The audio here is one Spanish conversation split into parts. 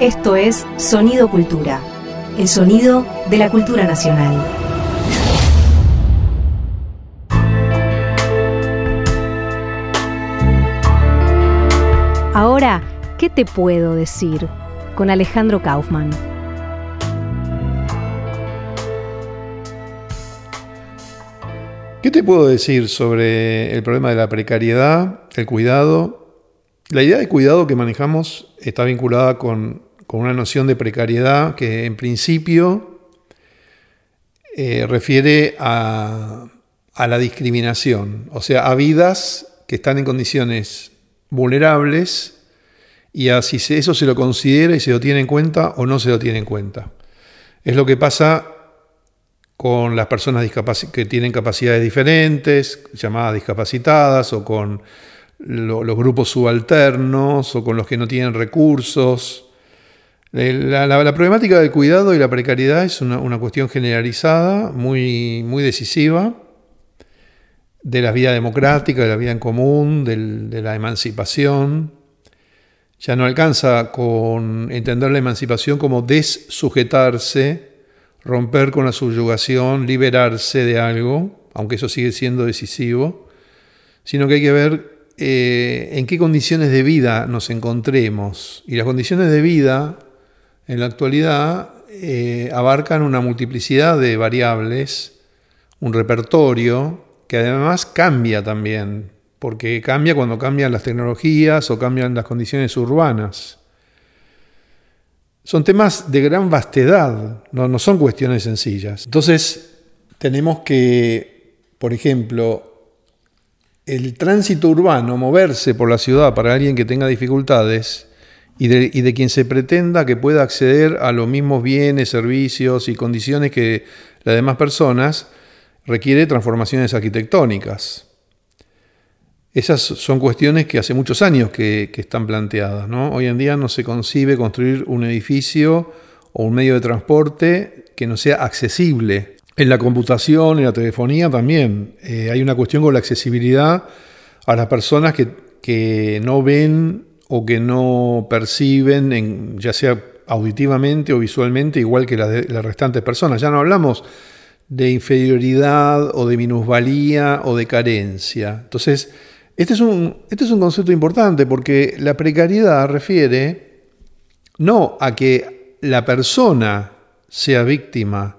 Esto es Sonido Cultura, el sonido de la cultura nacional. Ahora, ¿qué te puedo decir? Con Alejandro Kaufman. ¿Qué te puedo decir sobre el problema de la precariedad, el cuidado? La idea de cuidado que manejamos está vinculada con con una noción de precariedad que en principio eh, refiere a, la discriminación, o sea, a vidas que están en condiciones vulnerables y a si eso se lo considera y se lo tiene en cuenta o no se lo tiene en cuenta. Es lo que pasa con las personas que tienen capacidades diferentes, llamadas discapacitadas, o con los grupos subalternos, o con los que no tienen recursos, eh, la, problemática del cuidado y la precariedad es una, cuestión generalizada, muy, muy decisiva, de la vida democrática, de la vida en común, de la emancipación. Ya no alcanza con entender la emancipación como dessujetarse, romper con la subyugación, liberarse de algo, aunque eso sigue siendo decisivo, sino que hay que ver eh, en qué condiciones de vida nos encontremos. Y las condiciones de vida en la actualidad eh, abarcan una multiplicidad de variables, un repertorio que además cambia también, porque cambia cuando cambian las tecnologías o cambian las condiciones urbanas. Son temas de gran vastedad, no, no son cuestiones sencillas. Entonces, tenemos que, por ejemplo, el tránsito urbano, moverse por la ciudad para alguien que tenga dificultades, y de, quien se pretenda que pueda acceder a los mismos bienes, servicios y condiciones que las demás personas, requiere transformaciones arquitectónicas. Esas son cuestiones que hace muchos años que, están planteadas. Hoy en día no se concibe construir un edificio o un medio de transporte que no sea accesible. En la computación, en la telefonía también. Eh, hay una cuestión con la accesibilidad a las personas que, que no ven o que no perciben, ya sea auditivamente o visualmente, igual que las, restantes personas. Ya no hablamos de inferioridad o de minusvalía o de carencia. Entonces, este es un, este es un concepto importante porque la precariedad refiere no a que la persona sea víctima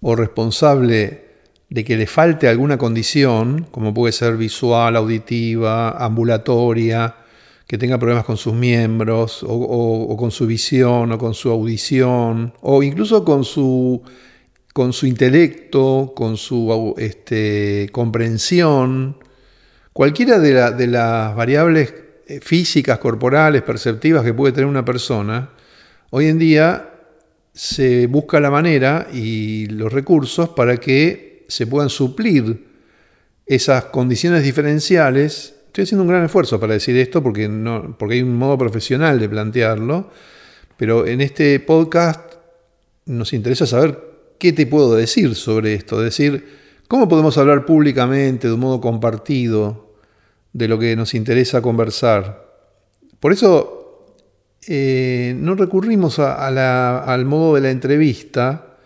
o responsable de que le falte alguna condición, como puede ser visual, auditiva, ambulatoria, que tenga problemas con sus miembros, o, con su visión, o con su audición, o incluso con su, con su intelecto, con su este, comprensión. Cualquiera de, las variables eh, físicas, corporales, perceptivas que puede tener una persona, hoy en día se busca la manera y los recursos para que se puedan suplir esas condiciones diferenciales Estoy haciendo un gran esfuerzo para decir esto porque, no, porque hay un modo profesional de plantearlo, pero en este podcast nos interesa saber qué te puedo decir sobre esto, es decir, cómo podemos hablar públicamente, de un modo compartido, de lo que nos interesa conversar. Por eso eh, no recurrimos al modo de la entrevista,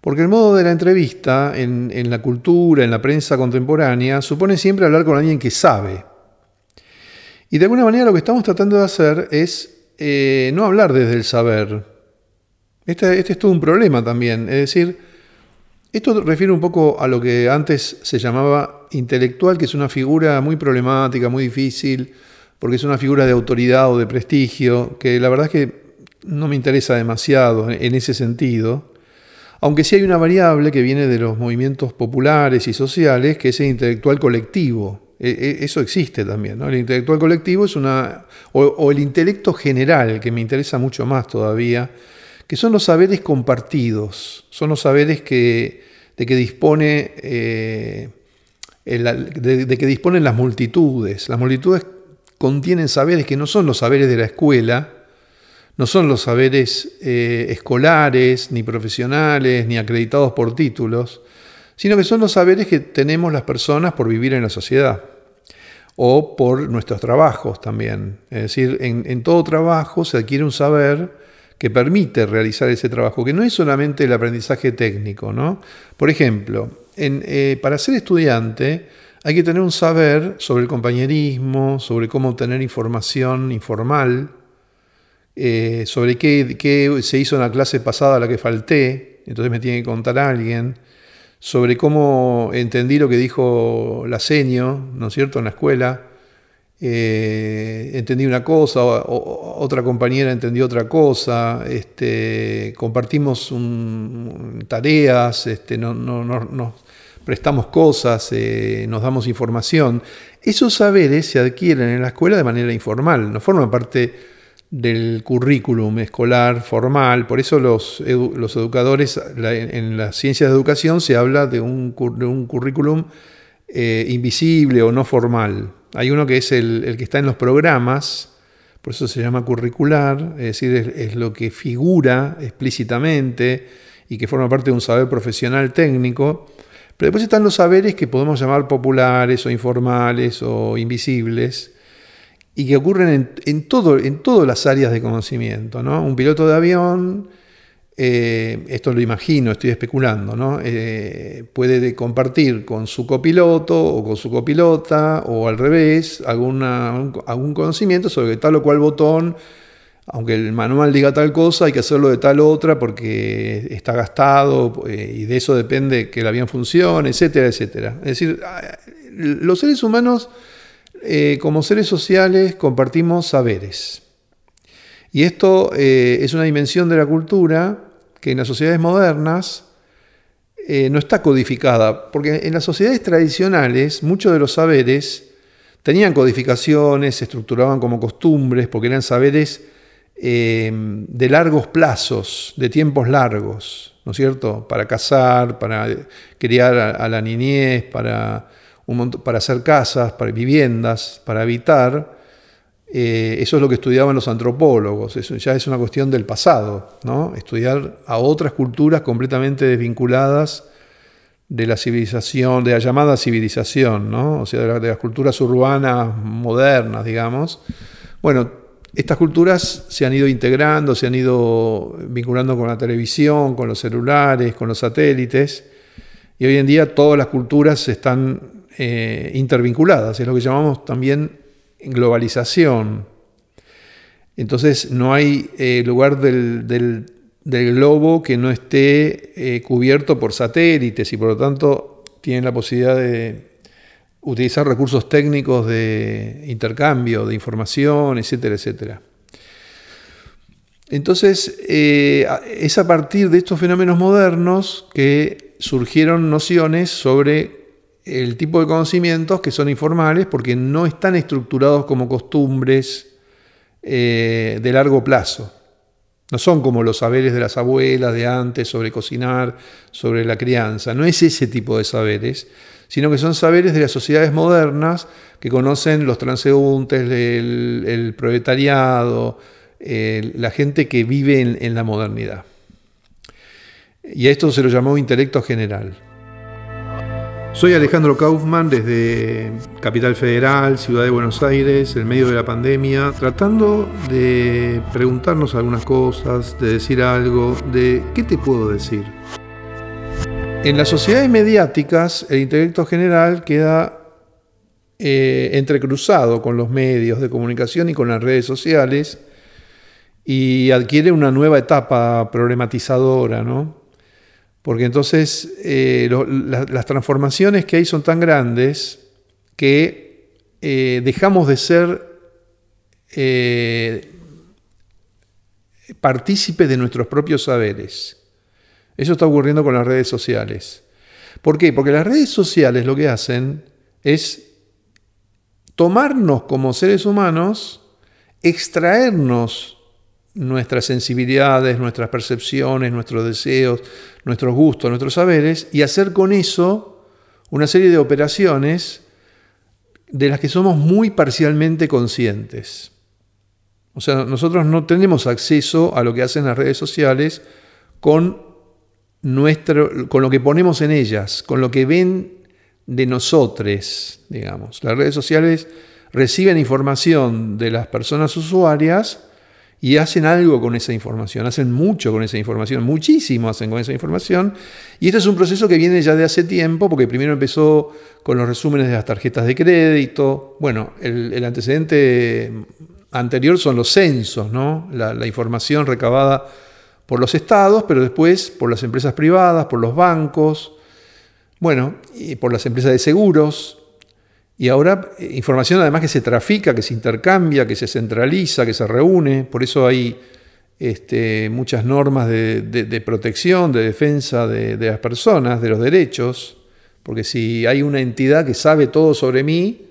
porque el modo de la entrevista en, en la cultura, en la prensa contemporánea, supone siempre hablar con alguien que sabe. Y de alguna manera lo que estamos tratando de hacer es eh, no hablar desde el saber. Este, este, es todo un problema también. Es decir, esto refiere un poco a lo que antes se llamaba intelectual, que es una figura muy problemática, muy difícil, porque es una figura de autoridad o de prestigio, que la verdad es que no me interesa demasiado en ese sentido. Aunque sí hay una variable que viene de los movimientos populares y sociales, que es el intelectual colectivo. E, e, eso existe también. El intelectual colectivo es una. O, el intelecto general, que me interesa mucho más todavía, que son los saberes compartidos, son los saberes que, de que dispone. Eh, de, que disponen las multitudes. Las multitudes contienen saberes que no son los saberes de la escuela, no son los saberes eh, escolares, ni profesionales, ni acreditados por títulos, sino que son los saberes que tenemos las personas por vivir en la sociedad o por nuestros trabajos también. Es decir, en, todo trabajo se adquiere un saber que permite realizar ese trabajo, que no es solamente el aprendizaje técnico. ¿no? Por ejemplo, eh, para ser estudiante hay que tener un saber sobre el compañerismo, sobre cómo obtener información informal, eh, sobre qué, se hizo en la clase pasada a la que falté, entonces me tiene que contar alguien, sobre cómo entendí lo que dijo la seño, ¿no es cierto?, en la escuela. Eh, entendí una cosa, otra compañera entendió otra cosa, este, compartimos tareas, este, no, nos prestamos cosas, eh, nos damos información. Esos saberes se adquieren en la escuela de manera informal, no forman parte del currículum escolar formal. Por eso los, los educadores, en las ciencias de educación se habla de un, un currículum eh, invisible o no formal. Hay uno que es el, que está en los programas, por eso se llama curricular, es decir, es, lo que figura explícitamente y que forma parte de un saber profesional técnico. Pero después están los saberes que podemos llamar populares o informales o invisibles y que ocurren en, todo, en todas las áreas de conocimiento. ¿no? Un piloto de avión, eh, esto lo imagino, estoy especulando, ¿no? Eh, puede compartir con su copiloto o con su copilota o al revés alguna, algún conocimiento sobre tal o cual botón, aunque el manual diga tal cosa, hay que hacerlo de tal otra porque está gastado eh, y de eso depende que el avión funcione, etcétera, etcétera. Es decir, los seres humanos como seres sociales compartimos saberes. Y esto es una dimensión de la cultura que en las sociedades modernas eh, no está codificada, porque en las sociedades tradicionales muchos de los saberes tenían codificaciones, se estructuraban como costumbres, porque eran saberes eh, de largos plazos, de tiempos largos, ¿no es cierto? Para cazar, para criar a, la niñez, para, para hacer casas, para viviendas, para habitar. Eh, eso es lo que estudiaban los antropólogos, eso ya es una cuestión del pasado, ¿no? estudiar a otras culturas completamente desvinculadas de la civilización, de la llamada civilización, ¿no? o sea, de, las culturas urbanas modernas, digamos. Bueno, estas culturas se han ido integrando, se han ido vinculando con la televisión, con los celulares, con los satélites, y hoy en día todas las culturas están eh, intervinculadas, es lo que llamamos también globalización. Entonces no hay eh, lugar del, globo que no esté eh, cubierto por satélites y por lo tanto tienen la posibilidad de utilizar recursos técnicos de intercambio, de información, etcétera, etcétera. Entonces, es a partir de estos fenómenos modernos que surgieron nociones sobre el tipo de conocimientos que son informales porque no están estructurados como costumbres eh, de largo plazo. No son como los saberes de las abuelas de antes sobre cocinar, sobre la crianza. No es ese tipo de saberes, sino que son saberes de las sociedades modernas que conocen los transeúntes, el, proletariado, la gente que vive en la modernidad. Y a esto se lo llamó intelecto general. Soy Alejandro Kaufman desde Capital Federal, Ciudad de Buenos Aires, en medio de la pandemia, tratando de preguntarnos algunas cosas, de decir algo, de qué te puedo decir. En las sociedades mediáticas, el intelecto general queda eh, entrecruzado con los medios de comunicación y con las redes sociales y adquiere una nueva etapa problematizadora, ¿no? Porque entonces eh, las transformaciones que hay son tan grandes que eh, dejamos de ser eh, partícipes de nuestros propios saberes. Eso está ocurriendo con las redes sociales. ¿Por qué? Porque las redes sociales lo que hacen es tomarnos como seres humanos, extraernos nuestras sensibilidades, nuestras percepciones, nuestros deseos, nuestros gustos, nuestros saberes, y hacer con eso una serie de operaciones de las que somos muy parcialmente conscientes. O sea, nosotros no tenemos acceso a lo que hacen las redes sociales con, nuestro, con lo que ponemos en ellas, con lo que ven de nosotros, digamos. Las redes sociales reciben información de las personas usuarias, y hacen algo con esa información, hacen mucho con esa información, muchísimo hacen con esa información. Y este es un proceso que viene ya de hace tiempo, porque primero empezó con los resúmenes de las tarjetas de crédito. Bueno, el, antecedente anterior son los censos, ¿no? La, la información recabada por los estados, pero después por las empresas privadas, por los bancos, bueno, y por las empresas de seguros, y ahora eh, información además que se trafica, que se intercambia, que se centraliza, que se reúne. Por eso hay este, muchas normas de, protección, de defensa de, las personas, de los derechos. Porque si hay una entidad que sabe todo sobre mí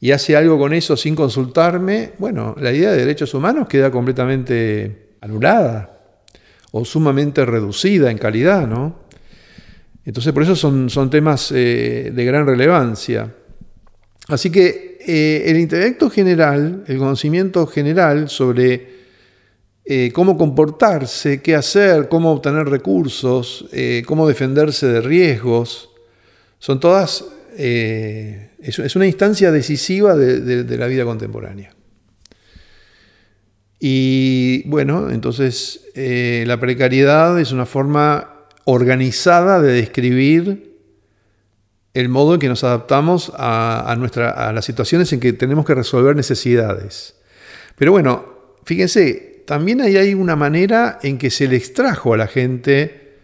y hace algo con eso sin consultarme, bueno, la idea de derechos humanos queda completamente anulada o sumamente reducida en calidad, ¿no? Entonces por eso son, son temas eh, de gran relevancia. Así que eh, el intelecto general, el conocimiento general sobre eh, cómo comportarse, qué hacer, cómo obtener recursos, eh, cómo defenderse de riesgos, son todas, es, una instancia decisiva de, la vida contemporánea. Y bueno, entonces la precariedad es una forma organizada de describir el modo en que nos adaptamos a, a las situaciones en que tenemos que resolver necesidades. Pero bueno, fíjense, también ahí hay una manera en que se le extrajo a la gente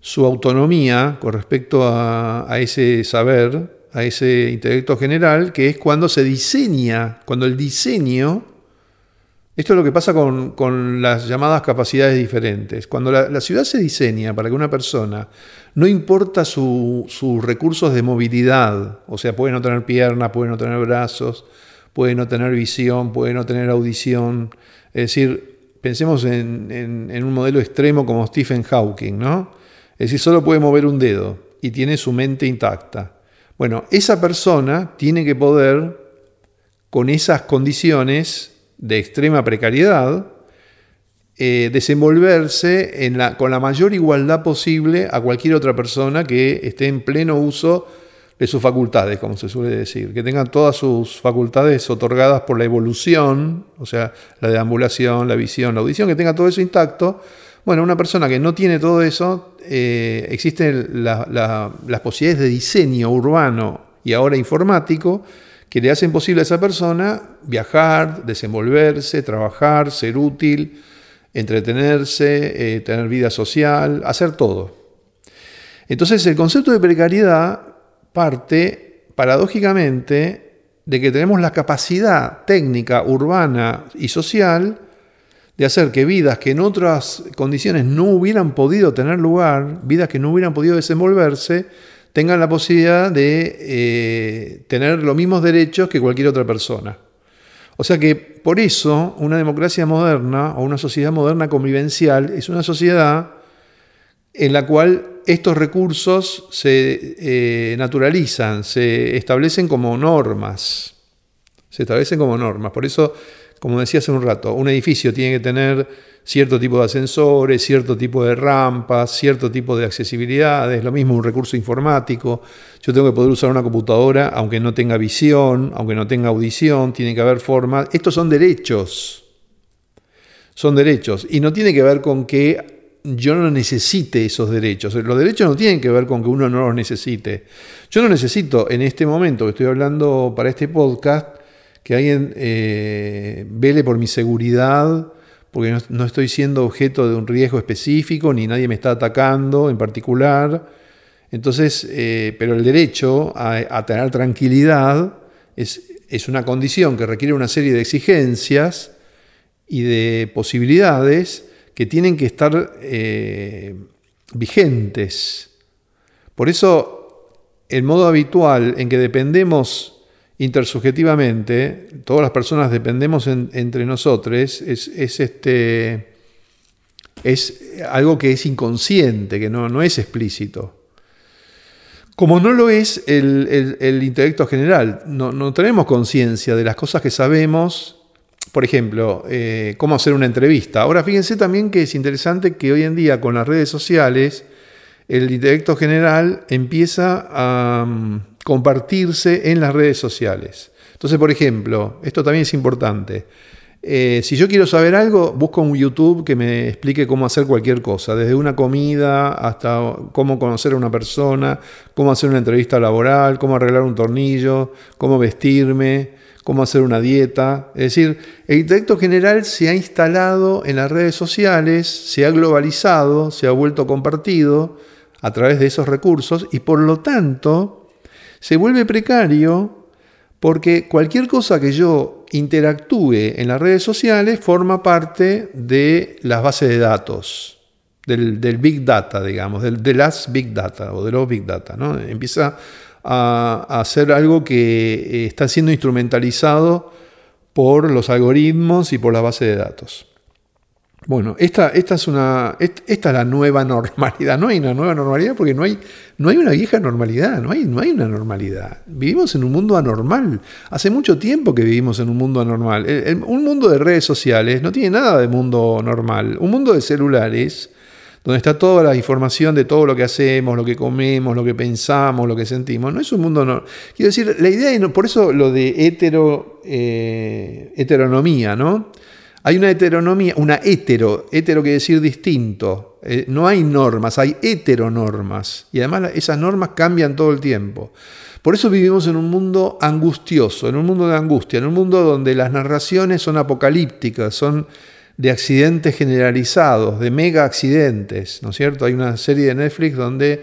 su autonomía con respecto a, a ese saber, a ese intelecto general, que es cuando se diseña, cuando el diseño esto es lo que pasa con, las llamadas capacidades diferentes. Cuando la, ciudad se diseña para que una persona, no importa sus recursos de movilidad, o sea, puede no tener piernas, puede no tener brazos, puede no tener visión, puede no tener audición. Es decir, pensemos en, en un modelo extremo como Stephen Hawking, ¿no? Es decir, solo puede mover un dedo y tiene su mente intacta. Bueno, esa persona tiene que poder, con esas condiciones, de extrema precariedad, eh, desenvolverse con la mayor igualdad posible a cualquier otra persona que esté en pleno uso de sus facultades, como se suele decir, que tengan todas sus facultades otorgadas por la evolución, o sea, la deambulación, la visión, la audición, que tenga todo eso intacto. Bueno, una persona que no tiene todo eso, eh, existen las posibilidades de diseño urbano y ahora informático, que le hacen posible a esa persona viajar, desenvolverse, trabajar, ser útil, entretenerse, eh, tener vida social, hacer todo. Entonces el concepto de precariedad parte paradójicamente de que tenemos la capacidad técnica, urbana y social de hacer que vidas que en otras condiciones no hubieran podido tener lugar, vidas que no hubieran podido desenvolverse, tengan la posibilidad de eh, tener los mismos derechos que cualquier otra persona. O sea que por eso una democracia moderna o una sociedad moderna convivencial es una sociedad en la cual estos recursos se eh, naturalizan, se establecen como normas. Se establecen como normas. Por eso, como decía hace un rato, un edificio tiene que tener cierto tipo de ascensores, cierto tipo de rampas, cierto tipo de accesibilidad, es lo mismo un recurso informático. Yo tengo que poder usar una computadora aunque no tenga visión, aunque no tenga audición, tiene que haber forma. Estos son derechos. Son derechos. Y no tiene que ver con que yo no necesite esos derechos. Los derechos no tienen que ver con que uno no los necesite. Yo no necesito en este momento que estoy hablando para este podcast que alguien eh, vele por mi seguridad porque no, estoy siendo objeto de un riesgo específico, ni nadie me está atacando en particular. Entonces, eh, pero el derecho a, tener tranquilidad es, es, una condición que requiere una serie de exigencias y de posibilidades que tienen que estar eh, vigentes. Por eso, el modo habitual en que dependemos intersubjetivamente, todas las personas dependemos entre nosotros, es, este, es algo que es inconsciente, que no, no es explícito. Como no lo es el, intelecto general, no, tenemos conciencia de las cosas que sabemos, por ejemplo, eh, cómo hacer una entrevista. Ahora fíjense también que es interesante que hoy en día con las redes sociales, el intelecto general empieza a mm, compartirse en las redes sociales. Entonces, por ejemplo, esto también es importante. Eh, si yo quiero saber algo, busco un YouTube que me explique cómo hacer cualquier cosa, desde una comida hasta cómo conocer a una persona, cómo hacer una entrevista laboral, cómo arreglar un tornillo, cómo vestirme, cómo hacer una dieta. Es decir, el intelecto general se ha instalado en las redes sociales, se ha globalizado, se ha vuelto compartido a través de esos recursos y por lo tanto se vuelve precario porque cualquier cosa que yo interactúe en las redes sociales forma parte de las bases de datos, del, Big Data, digamos, de las Big Data o de los Big Data. ¿no? Empieza a, a ser algo que eh, está siendo instrumentalizado por los algoritmos y por las bases de datos. Bueno, esta, esta, es una, esta es la nueva normalidad. No hay una nueva normalidad porque no hay, no hay una vieja normalidad, no hay, no hay una normalidad. Vivimos en un mundo anormal. Hace mucho tiempo que vivimos en un mundo anormal. un mundo de redes sociales no tiene nada de mundo normal. Un mundo de celulares, donde está toda la información de todo lo que hacemos, lo que comemos, lo que pensamos, lo que sentimos. No es un mundo normal. Quiero decir, la idea, por eso lo de hetero, eh, heteronomía, ¿no? Hay una heteronomía, una hetero, hetero quiere decir distinto. Eh, no hay normas, hay heteronormas. Y además esas normas cambian todo el tiempo. Por eso vivimos en un mundo angustioso, en un mundo de angustia, en un mundo donde las narraciones son apocalípticas, son de accidentes generalizados, de mega accidentes, ¿no es cierto? Hay una serie de Netflix donde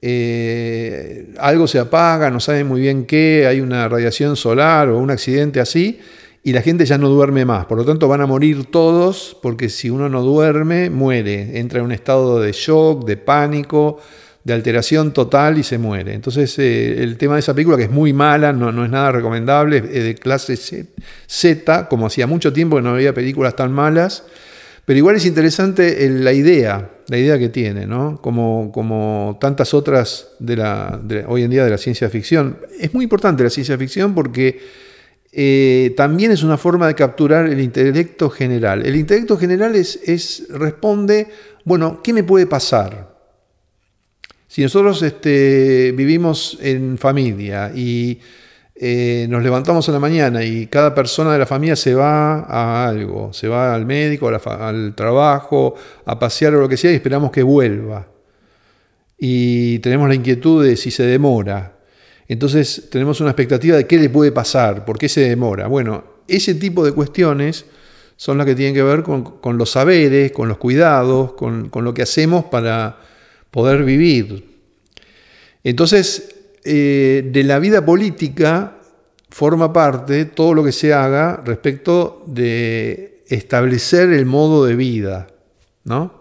eh, algo se apaga, no saben muy bien qué, hay una radiación solar o un accidente así, y la gente ya no duerme más. Por lo tanto, van a morir todos porque si uno no duerme, muere. Entra en un estado de shock, de pánico, de alteración total y se muere. Entonces, eh, el tema de esa película, que es muy mala, no, no es nada recomendable, es de clase Z, como hacía mucho tiempo que no había películas tan malas. Pero igual es interesante la idea, la idea que tiene, ¿no? Como, como tantas otras de la, hoy en día de la ciencia ficción. Es muy importante la ciencia ficción porque eh, también es una forma de capturar el intelecto general. El intelecto general es, es responde, bueno, ¿qué me puede pasar? Si nosotros este, vivimos en familia y eh, nos levantamos en la mañana y cada persona de la familia se va a algo, se va al médico, al trabajo, a pasear o lo que sea y esperamos que vuelva. Y tenemos la inquietud de si se demora, entonces tenemos una expectativa de qué le puede pasar, por qué se demora. Bueno, ese tipo de cuestiones son las que tienen que ver con, los saberes, con los cuidados, con, lo que hacemos para poder vivir. Entonces, eh, de la vida política forma parte todo lo que se haga respecto de establecer el modo de vida. ¿no?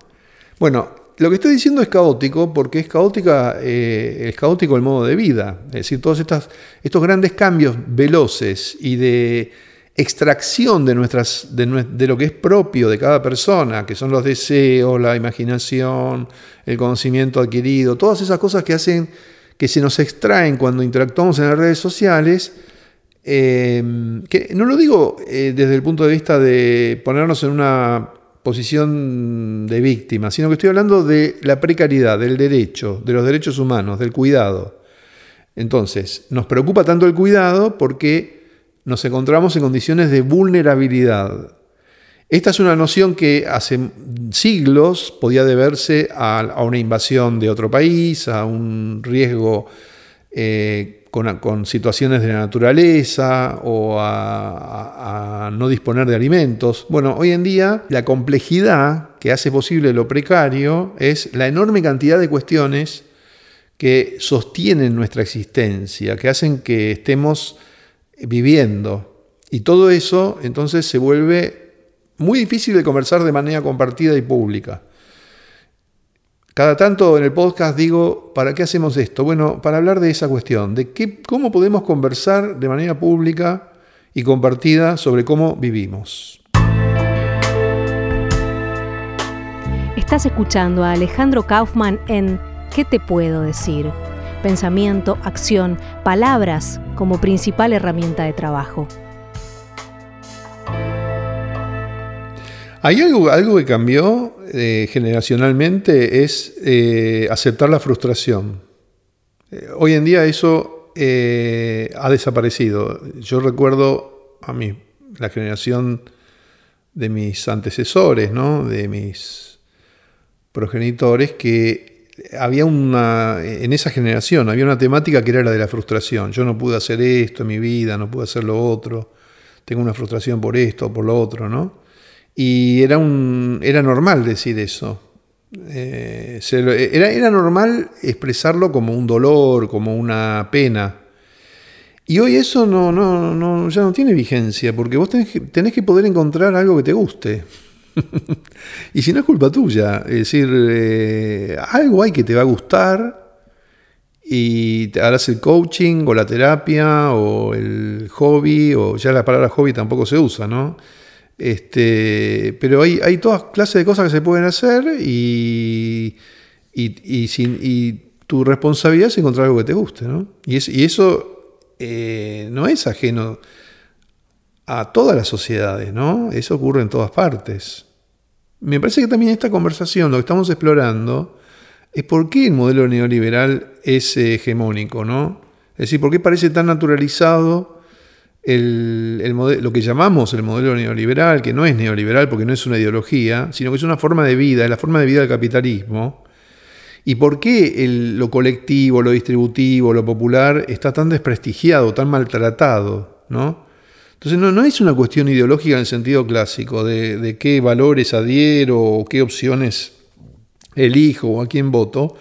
Bueno, lo que estoy diciendo es caótico porque es, caótica, eh, es caótico el modo de vida. Es decir, todos estos grandes cambios veloces y de extracción de, nuestras, de, lo que es propio de cada persona, que son los deseos, la imaginación, el conocimiento adquirido, todas esas cosas que hacen que se nos extraen cuando interactuamos en las redes sociales, eh, que no lo digo eh, desde el punto de vista de ponernos en una posición de víctima, sino que estoy hablando de la precariedad, del derecho, de los derechos humanos, del cuidado. Entonces, nos preocupa tanto el cuidado porque nos encontramos en condiciones de vulnerabilidad. Esta es una noción que hace siglos podía deberse a, una invasión de otro país, a un riesgo eh, con, situaciones de la naturaleza o a, no disponer de alimentos. Bueno, hoy en día la complejidad que hace posible lo precario es la enorme cantidad de cuestiones que sostienen nuestra existencia, que hacen que estemos viviendo. Y todo eso entonces se vuelve muy difícil de conversar de manera compartida y pública. Cada tanto en el podcast digo, ¿para qué hacemos esto? Bueno, para hablar de esa cuestión, de qué, cómo podemos conversar de manera pública y compartida sobre cómo vivimos. Estás escuchando a Alejandro Kaufman en ¿Qué te puedo decir? Pensamiento, acción, palabras como principal herramienta de trabajo. ¿Hay algo, algo que cambió eh, generacionalmente? Es eh, aceptar la frustración. Eh, hoy en día eso ha desaparecido. Yo recuerdo a mí, la generación de mis antecesores, ¿no? de mis progenitores, que había una, en esa generación, había una temática que era la de la frustración. Yo no pude hacer esto en mi vida, no pude hacer lo otro, tengo una frustración por esto, o por lo otro, ¿no? Y era, un, era normal decir eso. Eh, era, era normal expresarlo como un dolor, como una pena. Y hoy eso no, no, no, ya no tiene vigencia, porque vos tenés que, tenés que poder encontrar algo que te guste. y si no es culpa tuya, es decir, eh, algo hay que te va a gustar y te harás el coaching o la terapia o el hobby, o ya la palabra hobby tampoco se usa, ¿no? Este, pero hay, hay todas clases de cosas que se pueden hacer y, y, sin, y tu responsabilidad es encontrar algo que te guste, ¿no? Y, y eso eh, no es ajeno a todas las sociedades, ¿no? Eso ocurre en todas partes. Me parece que también esta conversación, lo que estamos explorando, es por qué el modelo neoliberal es hegemónico, ¿no? Es decir, por qué parece tan naturalizado lo que llamamos el modelo neoliberal, que no es neoliberal porque no es una ideología, sino que es una forma de vida, es la forma de vida del capitalismo, ¿Y por qué lo colectivo, lo distributivo, lo popular está tan desprestigiado, tan maltratado? ¿no? Entonces no, no es una cuestión ideológica en el sentido clásico de, qué valores adhiero o qué opciones elijo o a quién voto,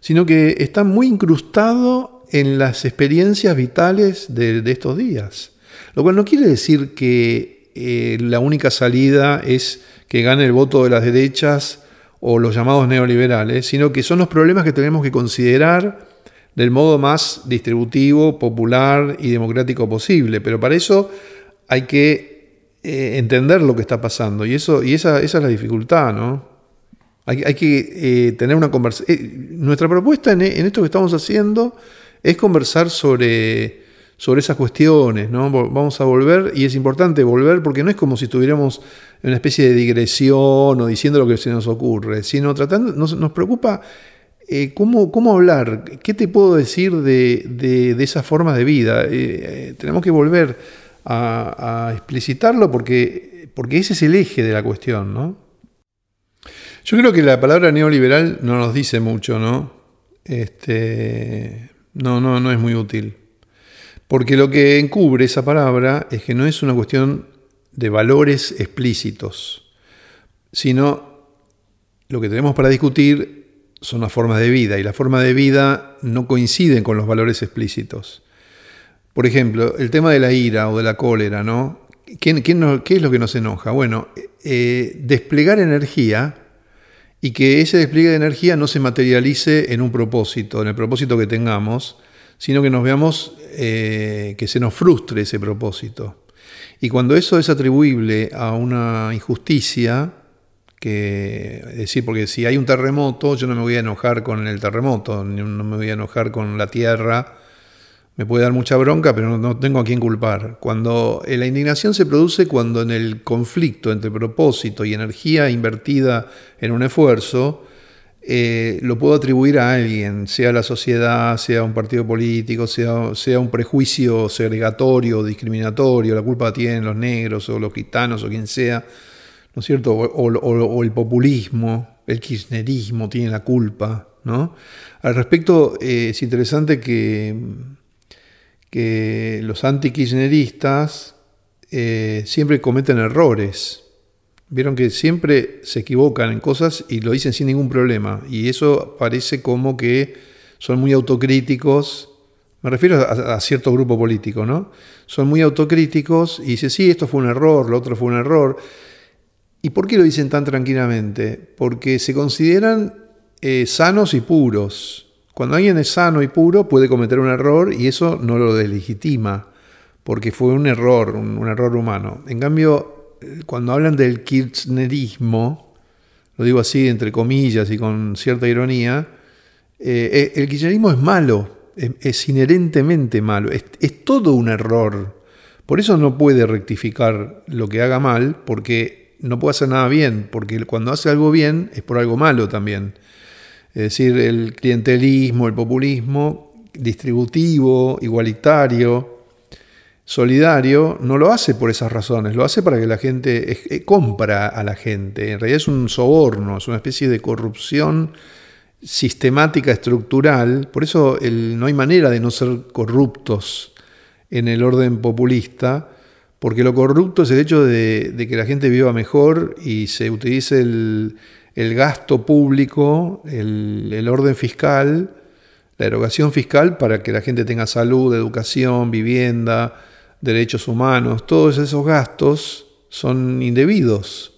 sino que está muy incrustado en las experiencias vitales de, estos días. Lo cual no quiere decir que eh, la única salida es que gane el voto de las derechas o los llamados neoliberales, sino que son los problemas que tenemos que considerar del modo más distributivo, popular y democrático posible. Pero para eso hay que eh, entender lo que está pasando y, eso, y esa, esa es la dificultad, ¿no? Hay, que eh, tener una conversación. Nuestra propuesta en, en, esto que estamos haciendo es conversar sobre sobre esas cuestiones, ¿no? Vamos a volver, y es importante volver porque no es como si estuviéramos en una especie de digresión o diciendo lo que se nos ocurre, sino tratando, nos, nos preocupa eh, cómo, cómo, hablar, qué te puedo decir de, de, esa forma de vida. Eh, eh, tenemos que volver a, a, explicitarlo porque, porque ese es el eje de la cuestión, ¿no? Yo creo que la palabra neoliberal no nos dice mucho, ¿no? Este, no, no, no es muy útil. Porque lo que encubre esa palabra es que no es una cuestión de valores explícitos, sino lo que tenemos para discutir son las formas de vida y las formas de vida no coinciden con los valores explícitos. Por ejemplo, el tema de la ira o de la cólera, ¿no? ¿Qué, es lo que nos enoja? Bueno, eh, desplegar energía y que ese despliegue de energía no se materialice en un propósito, en el propósito que tengamos, sino que nos veamos eh, que se nos frustre ese propósito. Y cuando eso es atribuible a una injusticia, que es decir, porque si hay un terremoto, yo no me voy a enojar con el terremoto, no me voy a enojar con la tierra, me puede dar mucha bronca, pero no, tengo a quién culpar. Cuando eh, la indignación se produce cuando en el conflicto entre propósito y energía invertida en un esfuerzo, eh, lo puedo atribuir a alguien, sea la sociedad, sea un partido político, sea, sea un prejuicio segregatorio, discriminatorio, la culpa tienen los negros o los gitanos o quien sea, ¿no es cierto? O, el populismo, el kirchnerismo tiene la culpa, ¿no? Al respecto, eh, es interesante que, que los anti-kirchneristas eh, siempre cometen errores, Vieron que siempre se equivocan en cosas y lo dicen sin ningún problema. Y eso parece como que son muy autocríticos. Me refiero a, cierto grupo político, ¿no? Son muy autocríticos y dicen, sí, esto fue un error, lo otro fue un error. ¿Y por qué lo dicen tan tranquilamente? Porque se consideran eh, sanos y puros. Cuando alguien es sano y puro puede cometer un error y eso no lo deslegitima, porque fue un error, un error humano. En cambio, cuando hablan del kirchnerismo, lo digo así entre comillas y con cierta ironía, eh, eh, el kirchnerismo es malo, es, inherentemente malo, es, todo un error. Por eso no puede rectificar lo que haga mal, porque no puede hacer nada bien, porque cuando hace algo bien es por algo malo también. Es decir, el clientelismo, el populismo distributivo, igualitario, solidario no lo hace por esas razones, lo hace para que la gente eh, compra a la gente. En realidad es un soborno, es una especie de corrupción sistemática, estructural. Por eso no hay manera de no ser corruptos en el orden populista, porque lo corrupto es el hecho de, que la gente viva mejor y se utilice el, gasto público, el orden fiscal, la erogación fiscal para que la gente tenga salud, educación, vivienda, derechos humanos, todos esos gastos son indebidos.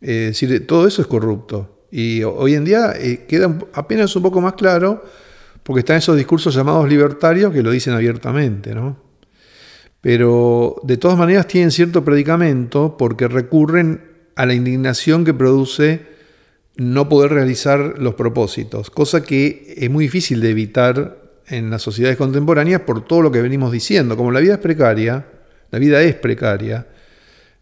Es decir, todo eso es corrupto. Y hoy en día eh, queda apenas un poco más claro porque están esos discursos llamados libertarios que lo dicen abiertamente, ¿no? Pero de todas maneras tienen cierto predicamento porque recurren a la indignación que produce no poder realizar los propósitos, cosa que es muy difícil de evitar en las sociedades contemporáneas por todo lo que venimos diciendo. Como la vida es precaria, la vida es precaria,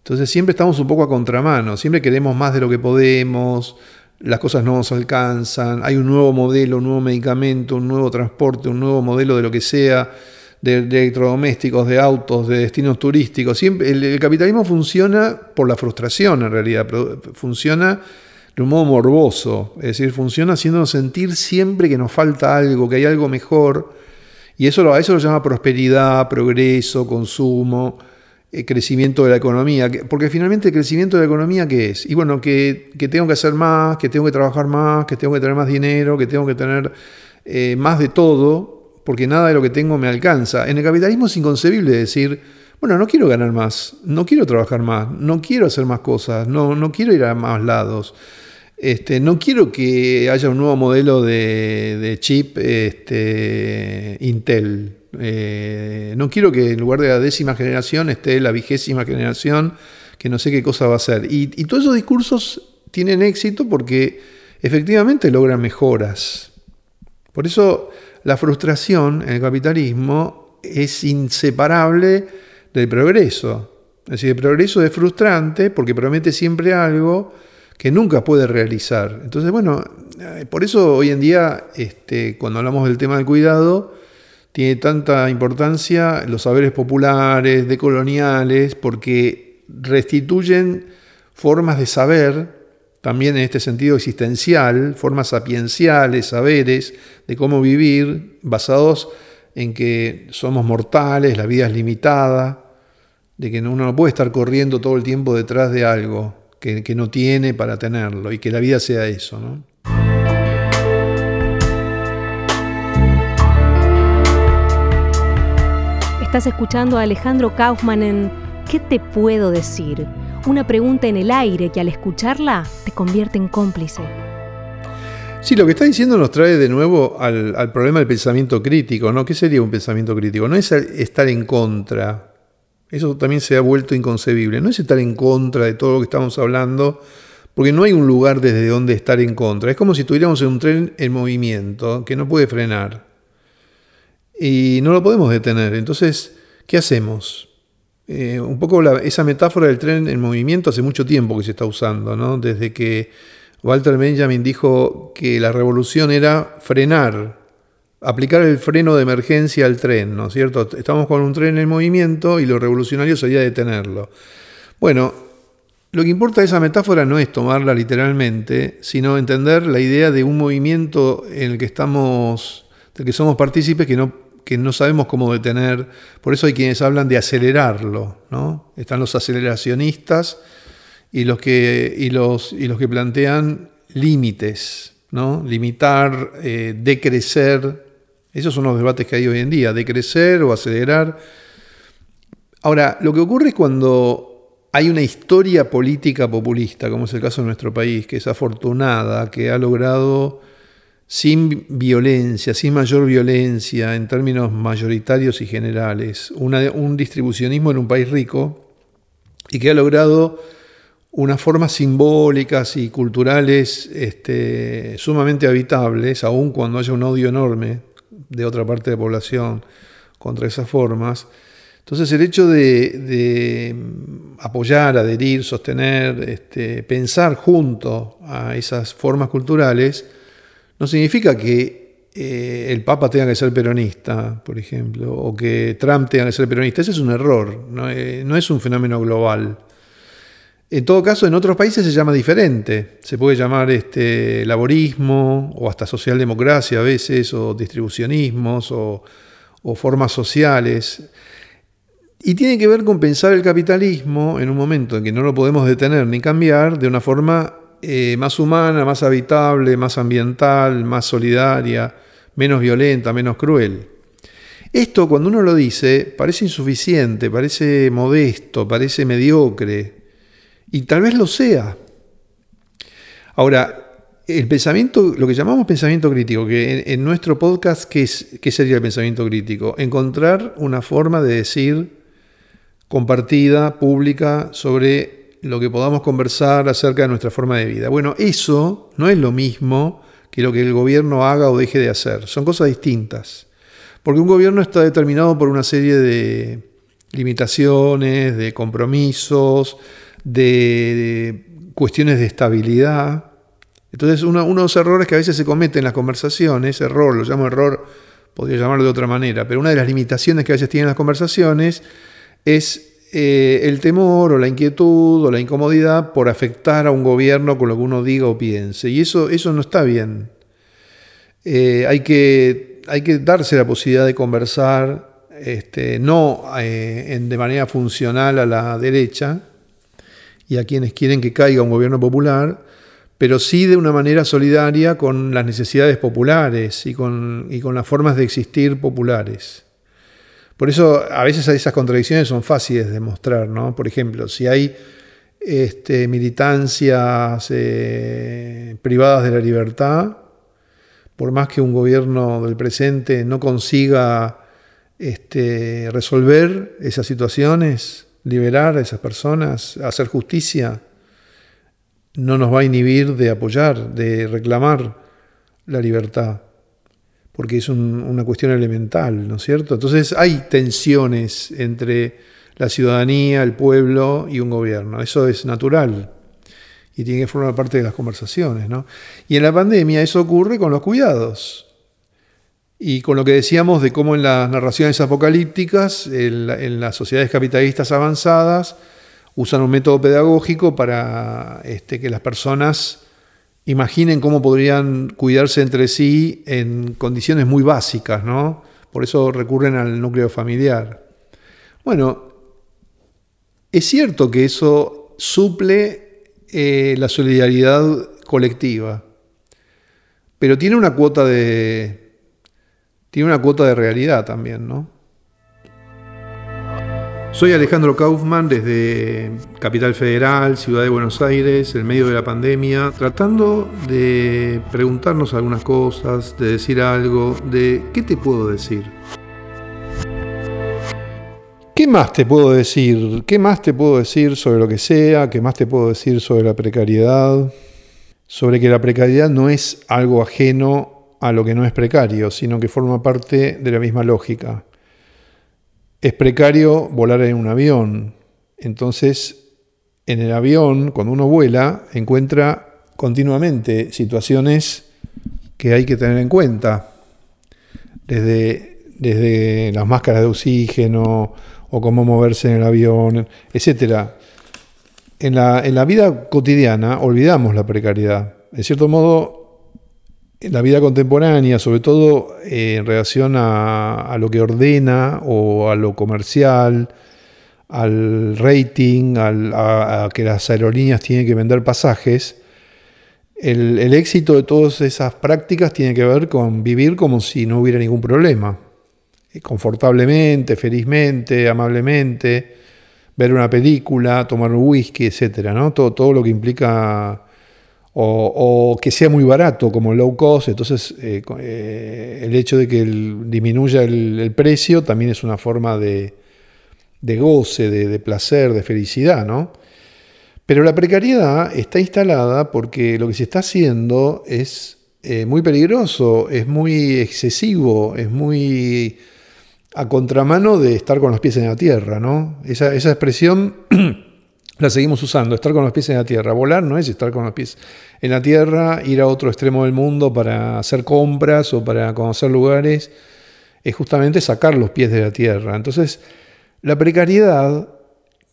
entonces siempre estamos un poco a contramano, siempre queremos más de lo que podemos, las cosas no nos alcanzan, hay un nuevo modelo, un nuevo medicamento, un nuevo transporte, un nuevo modelo de lo que sea, de, electrodomésticos, de autos, de destinos turísticos. Siempre, el capitalismo funciona por la frustración en realidad, funciona de un modo morboso, es decir, funciona haciéndonos sentir siempre que nos falta algo, que hay algo mejor, y eso, a eso lo llama prosperidad, progreso, consumo, eh, crecimiento de la economía, porque finalmente el crecimiento de la economía, ¿qué es? Y bueno, que, tengo que hacer más, que tengo que trabajar más, que tengo que tener más dinero, que tengo que tener eh, más de todo, porque nada de lo que tengo me alcanza. En el capitalismo es inconcebible decir, bueno, no quiero ganar más, no quiero trabajar más, no quiero hacer más cosas, no, no quiero ir a más lados. Este, no quiero que haya un nuevo modelo de, chip este, Intel. Eh, no quiero que en lugar de la décima generación esté la vigésima generación, que no sé qué cosa va a ser. Y, y todos esos discursos tienen éxito porque efectivamente logran mejoras. Por eso la frustración en el capitalismo es inseparable del progreso. Es decir, el progreso es frustrante porque promete siempre algo que nunca puede realizar. Entonces, bueno, eh, por eso hoy en día, este, cuando hablamos del tema del cuidado, tiene tanta importancia los saberes populares, decoloniales, porque restituyen formas de saber, también en este sentido existencial, formas sapienciales, saberes de cómo vivir, basados en que somos mortales, la vida es limitada, de que uno no puede estar corriendo todo el tiempo detrás de algo, que, no tiene para tenerlo y que la vida sea eso. ¿no? Estás escuchando a Alejandro Kaufman en ¿Qué te puedo decir? Una pregunta en el aire que al escucharla te convierte en cómplice. Sí, lo que está diciendo nos trae de nuevo al, al, problema del pensamiento crítico, ¿no? ¿Qué sería un pensamiento crítico? No es estar en contra, eso también se ha vuelto inconcebible. No es estar en contra de todo lo que estamos hablando, porque no hay un lugar desde donde estar en contra. Es como si estuviéramos en un tren en movimiento que no puede frenar. Y no lo podemos detener. Entonces, ¿qué hacemos? Eh, un poco esa metáfora del tren en movimiento hace mucho tiempo que se está usando, ¿no? Desde que Walter Benjamin dijo que la revolución era frenar aplicar el freno de emergencia al tren, ¿no es cierto? Estamos con un tren en movimiento y lo revolucionario sería detenerlo. Bueno, lo que importa de esa metáfora no es tomarla literalmente, sino entender la idea de un movimiento en el que estamos, del que somos partícipes que no, que no sabemos cómo detener. Por eso hay quienes hablan de acelerarlo, ¿no? Están los aceleracionistas y los que, y los, y los que plantean límites, ¿no? Limitar, eh, decrecer, esos son los debates que hay hoy en día, de crecer o acelerar. Ahora, lo que ocurre es cuando hay una historia política populista, como es el caso de nuestro país, que es afortunada, que ha logrado sin violencia, sin mayor violencia en términos mayoritarios y generales, un distribucionismo en un país rico y que ha logrado unas formas simbólicas y culturales este, sumamente habitables, aun cuando haya un odio enorme de otra parte de la población contra esas formas. Entonces el hecho de, apoyar, adherir, sostener, este, pensar junto a esas formas culturales, no significa que eh, el Papa tenga que ser peronista, por ejemplo, o que Trump tenga que ser peronista. Ese es un error, no, eh, es un fenómeno global. En todo caso, en otros países se llama diferente. Se puede llamar este, laborismo o hasta socialdemocracia a veces, o distribucionismos o, formas sociales. Y tiene que ver con pensar el capitalismo en un momento en que no lo podemos detener ni cambiar de una forma eh, más humana, más habitable, más ambiental, más solidaria, menos violenta, menos cruel. Esto cuando uno lo dice parece insuficiente, parece modesto, parece mediocre, y tal vez lo sea. Ahora, el pensamiento, lo que llamamos pensamiento crítico, que en, nuestro podcast, ¿qué, es, ¿qué sería el pensamiento crítico? Encontrar una forma de decir compartida, pública, sobre lo que podamos conversar acerca de nuestra forma de vida. Bueno, eso no es lo mismo que lo que el gobierno haga o deje de hacer. Son cosas distintas. Porque un gobierno está determinado por una serie de limitaciones, de compromisos, de, cuestiones de estabilidad. Entonces, uno, uno, de los errores que a veces se cometen en las conversaciones, error, lo llamo error, podría llamarlo de otra manera, pero una de las limitaciones que a veces tienen las conversaciones es eh, el temor o la inquietud o la incomodidad por afectar a un gobierno con lo que uno diga o piense. Y eso, eso no está bien. Eh, hay, que, hay, que, darse la posibilidad de conversar, este, no eh, de manera funcional a la derecha y a quienes quieren que caiga un gobierno popular, pero sí de una manera solidaria con las necesidades populares y con, y con las formas de existir populares. Por eso a veces esas contradicciones son fáciles de mostrar, ¿no? Por ejemplo, si hay este, militancias eh, privadas de la libertad, por más que un gobierno del presente no consiga este, resolver esas situaciones, liberar a esas personas, hacer justicia, no nos va a inhibir de apoyar, de reclamar la libertad porque es una cuestión elemental, ¿no es cierto? Entonces hay tensiones entre la ciudadanía, el pueblo y un gobierno, eso es natural y tiene que formar parte de las conversaciones, ¿no? Y en la pandemia eso ocurre con los cuidados. Y con lo que decíamos de cómo en las narraciones apocalípticas, en, las sociedades capitalistas avanzadas, usan un método pedagógico para este, que las personas imaginen cómo podrían cuidarse entre sí en condiciones muy básicas, ¿no? Por eso recurren al núcleo familiar. Bueno, es cierto que eso suple eh, la solidaridad colectiva, pero tiene una cuota de tiene una cuota de realidad también, ¿no? Soy Alejandro Kaufman desde Capital Federal, Ciudad de Buenos Aires, en medio de la pandemia, tratando de preguntarnos algunas cosas, de decir algo, de qué te puedo decir. ¿Qué más te puedo decir? ¿Qué más te puedo decir sobre lo que sea? ¿Qué más te puedo decir sobre la precariedad? Sobre que la precariedad no es algo ajeno a lo que no es precario, sino que forma parte de la misma lógica es precario volar en un avión. Entonces, en el avión, cuando uno vuela, encuentra continuamente situaciones que hay que tener en cuenta. Desde, desde las máscaras de oxígeno o cómo moverse en el avión, etc. En la, en la vida cotidiana olvidamos la precariedad. En cierto modo, la vida contemporánea, sobre todo eh, en relación a, lo que ordena o a lo comercial, al rating, a, que las aerolíneas tienen que vender pasajes, el, el, éxito de todas esas prácticas tiene que ver con vivir como si no hubiera ningún problema, eh, confortablemente, felizmente, amablemente, ver una película, tomar un whisky, etc. ¿no? Todo, todo lo que implica o, que sea muy barato como low cost, entonces eh, eh, el hecho de que disminuya el, precio también es una forma de, goce, de, placer, de felicidad, ¿no? Pero la precariedad está instalada porque lo que se está haciendo es eh, muy peligroso, es muy excesivo, es muy a contramano de estar con los pies en la tierra, ¿no? Esa, esa expresión la seguimos usando, estar con los pies en la tierra. Volar no es estar con los pies en la tierra, ir a otro extremo del mundo para hacer compras o para conocer lugares, es justamente sacar los pies de la tierra. Entonces, la precariedad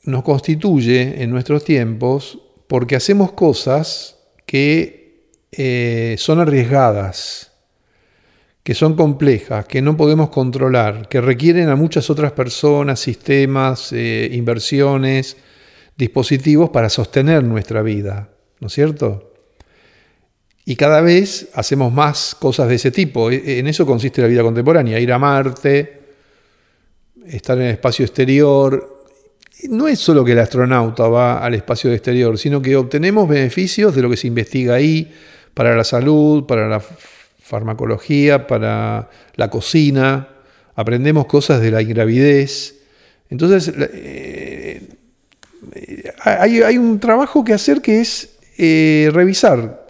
nos constituye en nuestros tiempos porque hacemos cosas que eh, son arriesgadas, que son complejas, que no podemos controlar, que requieren a muchas otras personas, sistemas, eh, inversiones, dispositivos para sostener nuestra vida, ¿no es cierto? Y cada vez hacemos más cosas de ese tipo. E, en eso consiste la vida contemporánea, ir a Marte, estar en el espacio exterior. No es solo que el astronauta va al espacio exterior, sino que obtenemos beneficios de lo que se investiga ahí para la salud, para la farmacología, para la cocina, aprendemos cosas de la ingravidez. Entonces, eh, hay, un trabajo que hacer que es eh, revisar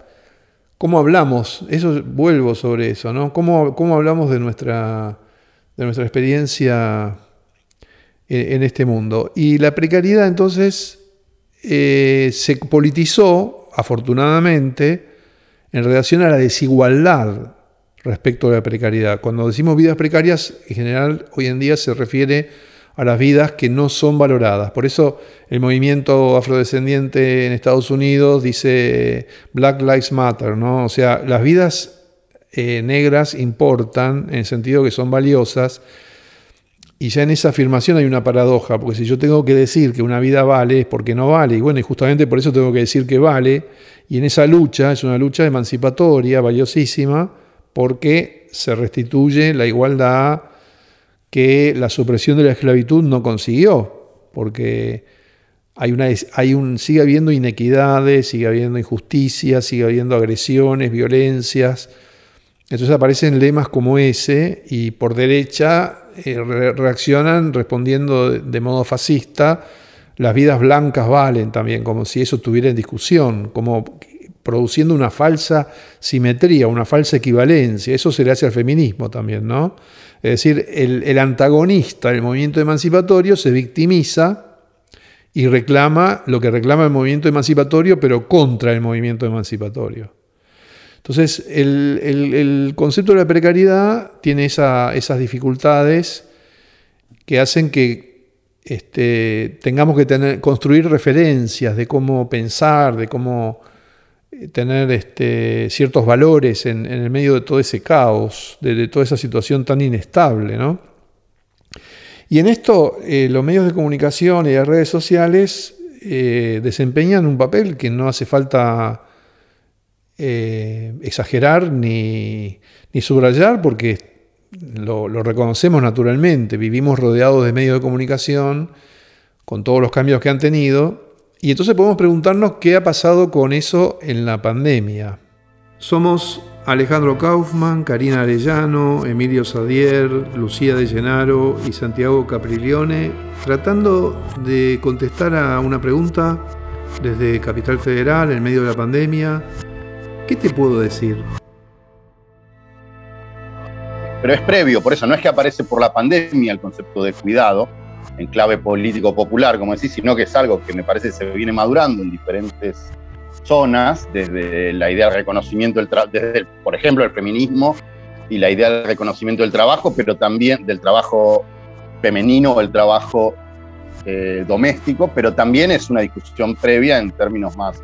cómo hablamos, eso vuelvo sobre eso, ¿no? ¿Cómo, cómo hablamos de nuestra, de nuestra experiencia en, este mundo? Y la precariedad entonces eh, se politizó, afortunadamente, en relación a la desigualdad respecto a la precariedad. Cuando decimos vidas precarias, en general hoy en día se refiere a las vidas que no son valoradas. Por eso el movimiento afrodescendiente en Estados Unidos dice Black Lives Matter, ¿no? O sea, las vidas eh, negras importan en el sentido que son valiosas. Y ya en esa afirmación hay una paradoja, porque si yo tengo que decir que una vida vale es porque no vale, y bueno, y justamente por eso tengo que decir que vale, y en esa lucha, es una lucha emancipatoria, valiosísima, porque se restituye la igualdad que la supresión de la esclavitud no consiguió, porque hay una, hay un, sigue habiendo inequidades, sigue habiendo injusticias, sigue habiendo agresiones, violencias. Entonces aparecen lemas como ese y por derecha eh, reaccionan respondiendo de, modo fascista, las vidas blancas valen también, como si eso estuviera en discusión, como produciendo una falsa simetría, una falsa equivalencia. Eso se le hace al feminismo también, ¿no? Es decir, el, antagonista del movimiento emancipatorio se victimiza y reclama lo que reclama el movimiento emancipatorio, pero contra el movimiento emancipatorio. Entonces, el, concepto de la precariedad tiene esas dificultades que hacen que este, tengamos que construir referencias de cómo pensar, de cómo tener este, ciertos valores en, el medio de todo ese caos, de, toda esa situación tan inestable. ¿no? Y en esto eh, los medios de comunicación y las redes sociales eh, desempeñan un papel que no hace falta eh, exagerar ni, subrayar porque lo reconocemos naturalmente, vivimos rodeados de medios de comunicación con todos los cambios que han tenido y entonces podemos preguntarnos qué ha pasado con eso en la pandemia. Somos Alejandro Kaufman, Karina Arellano, Emilio Sadier, Lucía de Llenaro y Santiago Capriglione, tratando de contestar a una pregunta desde Capital Federal en medio de la pandemia. ¿Qué te puedo decir? Pero es previo, por eso no es que aparece por la pandemia el concepto de cuidado, en clave político popular, como decís, sino que es algo que me parece que se viene madurando en diferentes zonas, desde la idea del reconocimiento, del desde, por ejemplo, el feminismo y la idea del reconocimiento del trabajo, pero también del trabajo femenino o el trabajo eh, doméstico, pero también es una discusión previa en términos más,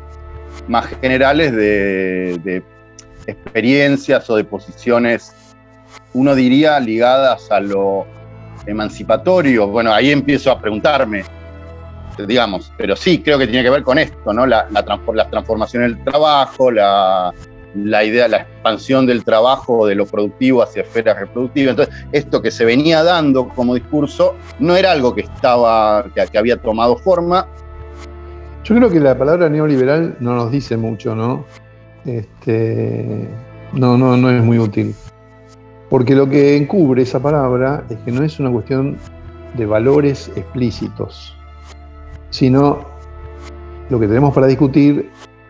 más generales de, de experiencias o de posiciones, uno diría, ligadas a lo emancipatorio, bueno, ahí empiezo a preguntarme, digamos, pero sí, creo que tiene que ver con esto, ¿no? La, transformación del trabajo, la, la idea, la expansión del trabajo, de lo productivo hacia esferas reproductivas. Entonces, esto que se venía dando como discurso no era algo que estaba, que, había tomado forma. Yo creo que la palabra neoliberal no nos dice mucho, ¿no? Este, no, no, no es muy útil. Porque lo que encubre esa palabra es que no es una cuestión de valores explícitos, sino lo que tenemos para discutir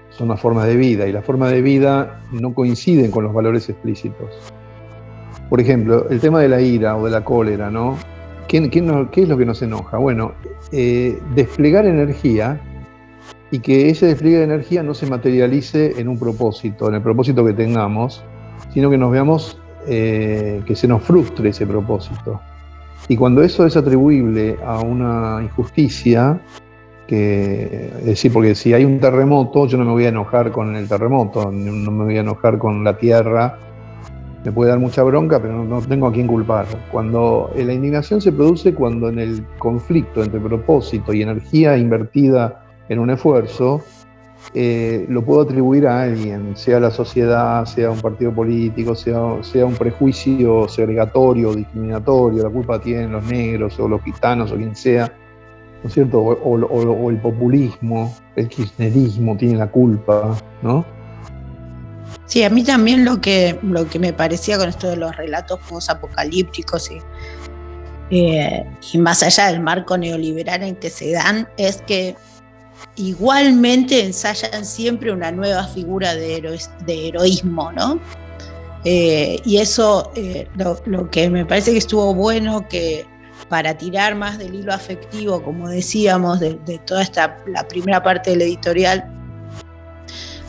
son las formas de vida y las formas de vida no coinciden con los valores explícitos. Por ejemplo, el tema de la ira o de la cólera, ¿no? ¿Qué, es lo que nos enoja? Bueno, eh, desplegar energía y que ese despliegue de energía no se materialice en un propósito, en el propósito que tengamos, sino que nos veamos eh, que se nos frustre ese propósito. Y cuando eso es atribuible a una injusticia, que, es decir, porque si hay un terremoto, yo no me voy a enojar con el terremoto, no me voy a enojar con la tierra, me puede dar mucha bronca, pero no, tengo a quién culpar. Cuando la indignación se produce cuando en el conflicto entre propósito y energía invertida en un esfuerzo, eh, lo puedo atribuir a alguien, sea la sociedad, sea un partido político, sea, un prejuicio segregatorio, discriminatorio, la culpa tienen los negros o los gitanos o quien sea, ¿no es cierto? O, el populismo, el kirchnerismo tiene la culpa, ¿no? Sí, a mí también lo que, lo que me parecía con esto de los relatos post-apocalípticos y, eh, y más allá del marco neoliberal en que se dan, es que igualmente ensayan siempre una nueva figura de, heroísmo, ¿no? Eh, y eso, eh, lo, que me parece que estuvo bueno, que para tirar más del hilo afectivo, como decíamos, de, toda esta, la primera parte del editorial,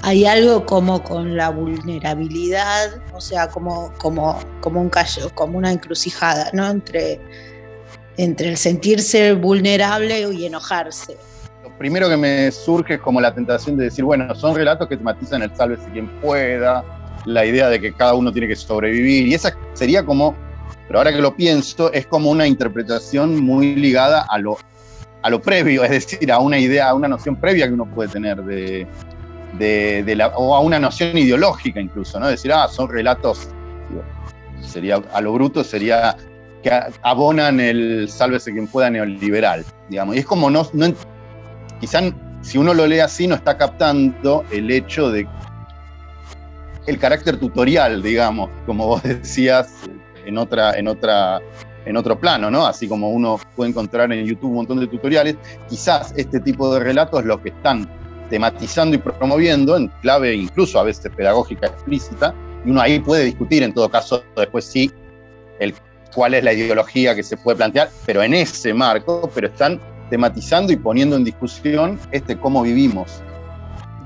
hay algo como con la vulnerabilidad, o sea, como, como, como un callo, como una encrucijada, ¿no? Entre, entre el sentirse vulnerable y enojarse primero que me surge es como la tentación de decir, bueno, son relatos que tematizan el sálvese quien pueda, la idea de que cada uno tiene que sobrevivir, y esa sería como, pero ahora que lo pienso, es como una interpretación muy ligada a lo, a lo previo, es decir, a una idea, a una noción previa que uno puede tener de, de, la, o a una noción ideológica incluso, ¿no? Decir, ah, son relatos, sería, a lo bruto sería que abonan el sálvese quien pueda neoliberal, digamos, y es como no, no quizá si uno lo lee así no está captando el hecho de el carácter tutorial, digamos, como vos decías en otra, en otra, en otro plano, ¿no? Así como uno puede encontrar en YouTube un montón de tutoriales, quizás este tipo de relatos los que están tematizando y promoviendo en clave incluso a veces pedagógica explícita, y uno ahí puede discutir en todo caso después sí el, cuál es la ideología que se puede plantear, pero en ese marco, pero están tematizando y poniendo en discusión este cómo vivimos.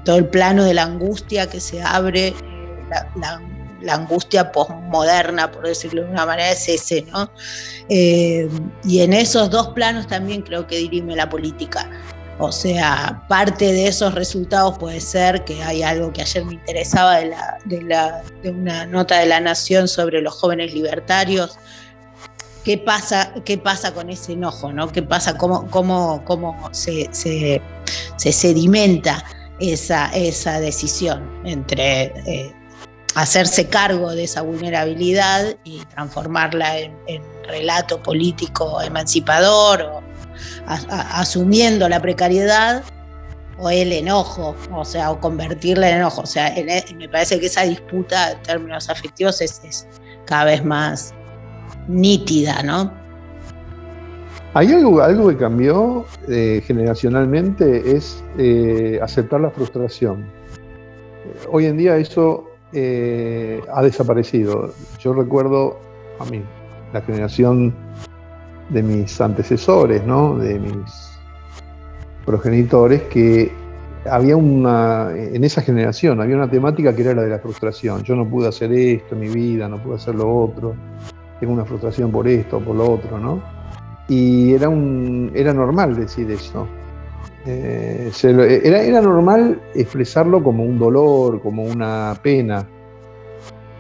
Todo el plano de la angustia que se abre, eh, la, angustia posmoderna, por decirlo de una manera, es ese, ¿no? Eh, y en esos dos planos también creo que dirime la política. O sea, parte de esos resultados puede ser que hay algo que ayer me interesaba de, la, de una nota de la Nación sobre los jóvenes libertarios, qué pasa, qué pasa con ese enojo, ¿no? ¿Qué pasa, cómo, cómo, cómo se, sedimenta esa, esa decisión entre eh, hacerse cargo de esa vulnerabilidad y transformarla en, relato político emancipador o asumiendo la precariedad o el enojo, o sea, o convertirla en enojo. O sea, e, me parece que esa disputa en términos afectivos es cada vez más, nítida, ¿no? Hay algo, algo que cambió eh, generacionalmente, es eh, aceptar la frustración. Hoy en día eso eh, ha desaparecido. Yo recuerdo a mí, la generación de mis antecesores, ¿no? de mis progenitores, que había una, en esa generación, había una temática que era la de la frustración. Yo no pude hacer esto en mi vida, no pude hacer lo otro tengo una frustración por esto, por lo otro, ¿no? Y era, un, era normal decir eso. Eh, era, era normal expresarlo como un dolor, como una pena.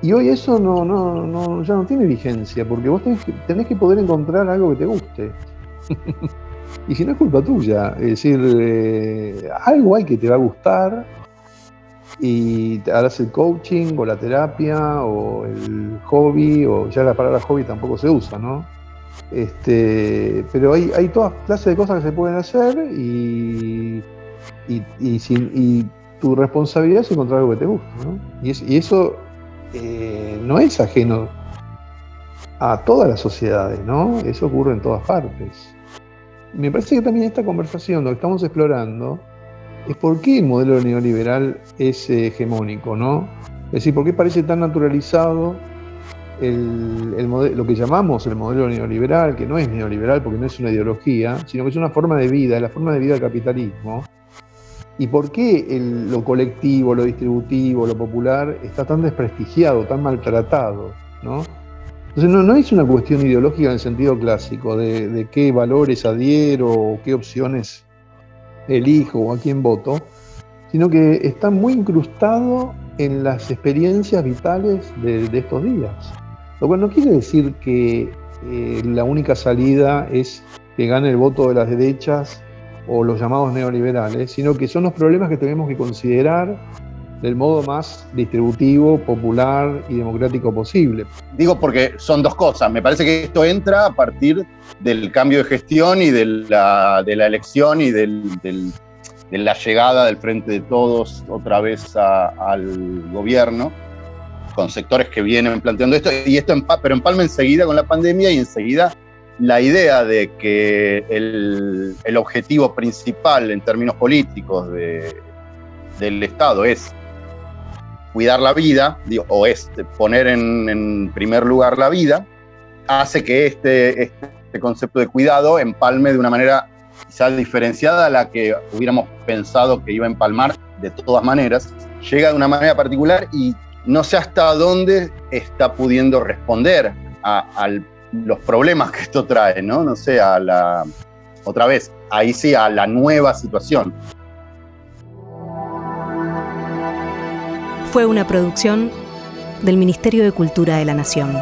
Y hoy eso no, no, no, ya no tiene vigencia, porque vos tenés que, poder encontrar algo que te guste. y si no es culpa tuya, es decir, eh, algo hay que te va a gustar y harás el coaching o la terapia o el hobby, o ya la palabra hobby tampoco se usa, ¿no? Este, pero hay, hay todas clases de cosas que se pueden hacer y, y, tu responsabilidad es encontrar algo que te guste, ¿no? Y, eso eh, no es ajeno a todas las sociedades, ¿no? Eso ocurre en todas partes. Me parece que también esta conversación, lo que estamos explorando, es por qué el modelo neoliberal es hegemónico, ¿no? Es decir, por qué parece tan naturalizado el, lo que llamamos el modelo neoliberal, que no es neoliberal porque no es una ideología, sino que es una forma de vida, es la forma de vida del capitalismo. y por qué lo colectivo, lo distributivo, lo popular está tan desprestigiado, tan maltratado. ¿no? Entonces no, no, es una cuestión ideológica en el sentido clásico, de, de qué valores adhiero o qué opciones elijo o a quién voto, sino que está muy incrustado en las experiencias vitales de, estos días. Lo cual no quiere decir que eh, la única salida es que gane el voto de las derechas o los llamados neoliberales, sino que son los problemas que tenemos que considerar del modo más distributivo, popular y democrático posible. Digo porque son dos cosas. Me parece que esto entra a partir del cambio de gestión y de la, de la elección y del, de la llegada del Frente de Todos otra vez al gobierno, con sectores que vienen planteando esto, y esto pero empalma enseguida con la pandemia y enseguida la idea de que el, objetivo principal en términos políticos de, del Estado es cuidar la vida, o es poner en, primer lugar la vida, hace que este, este concepto de cuidado empalme de una manera quizá diferenciada a la que hubiéramos pensado que iba a empalmar de todas maneras, llega de una manera particular y no sé hasta dónde está pudiendo responder a, los problemas que esto trae, ¿no? No sé, la, otra vez, ahí sí, a la nueva situación. Fue una producción del Ministerio de Cultura de la Nación.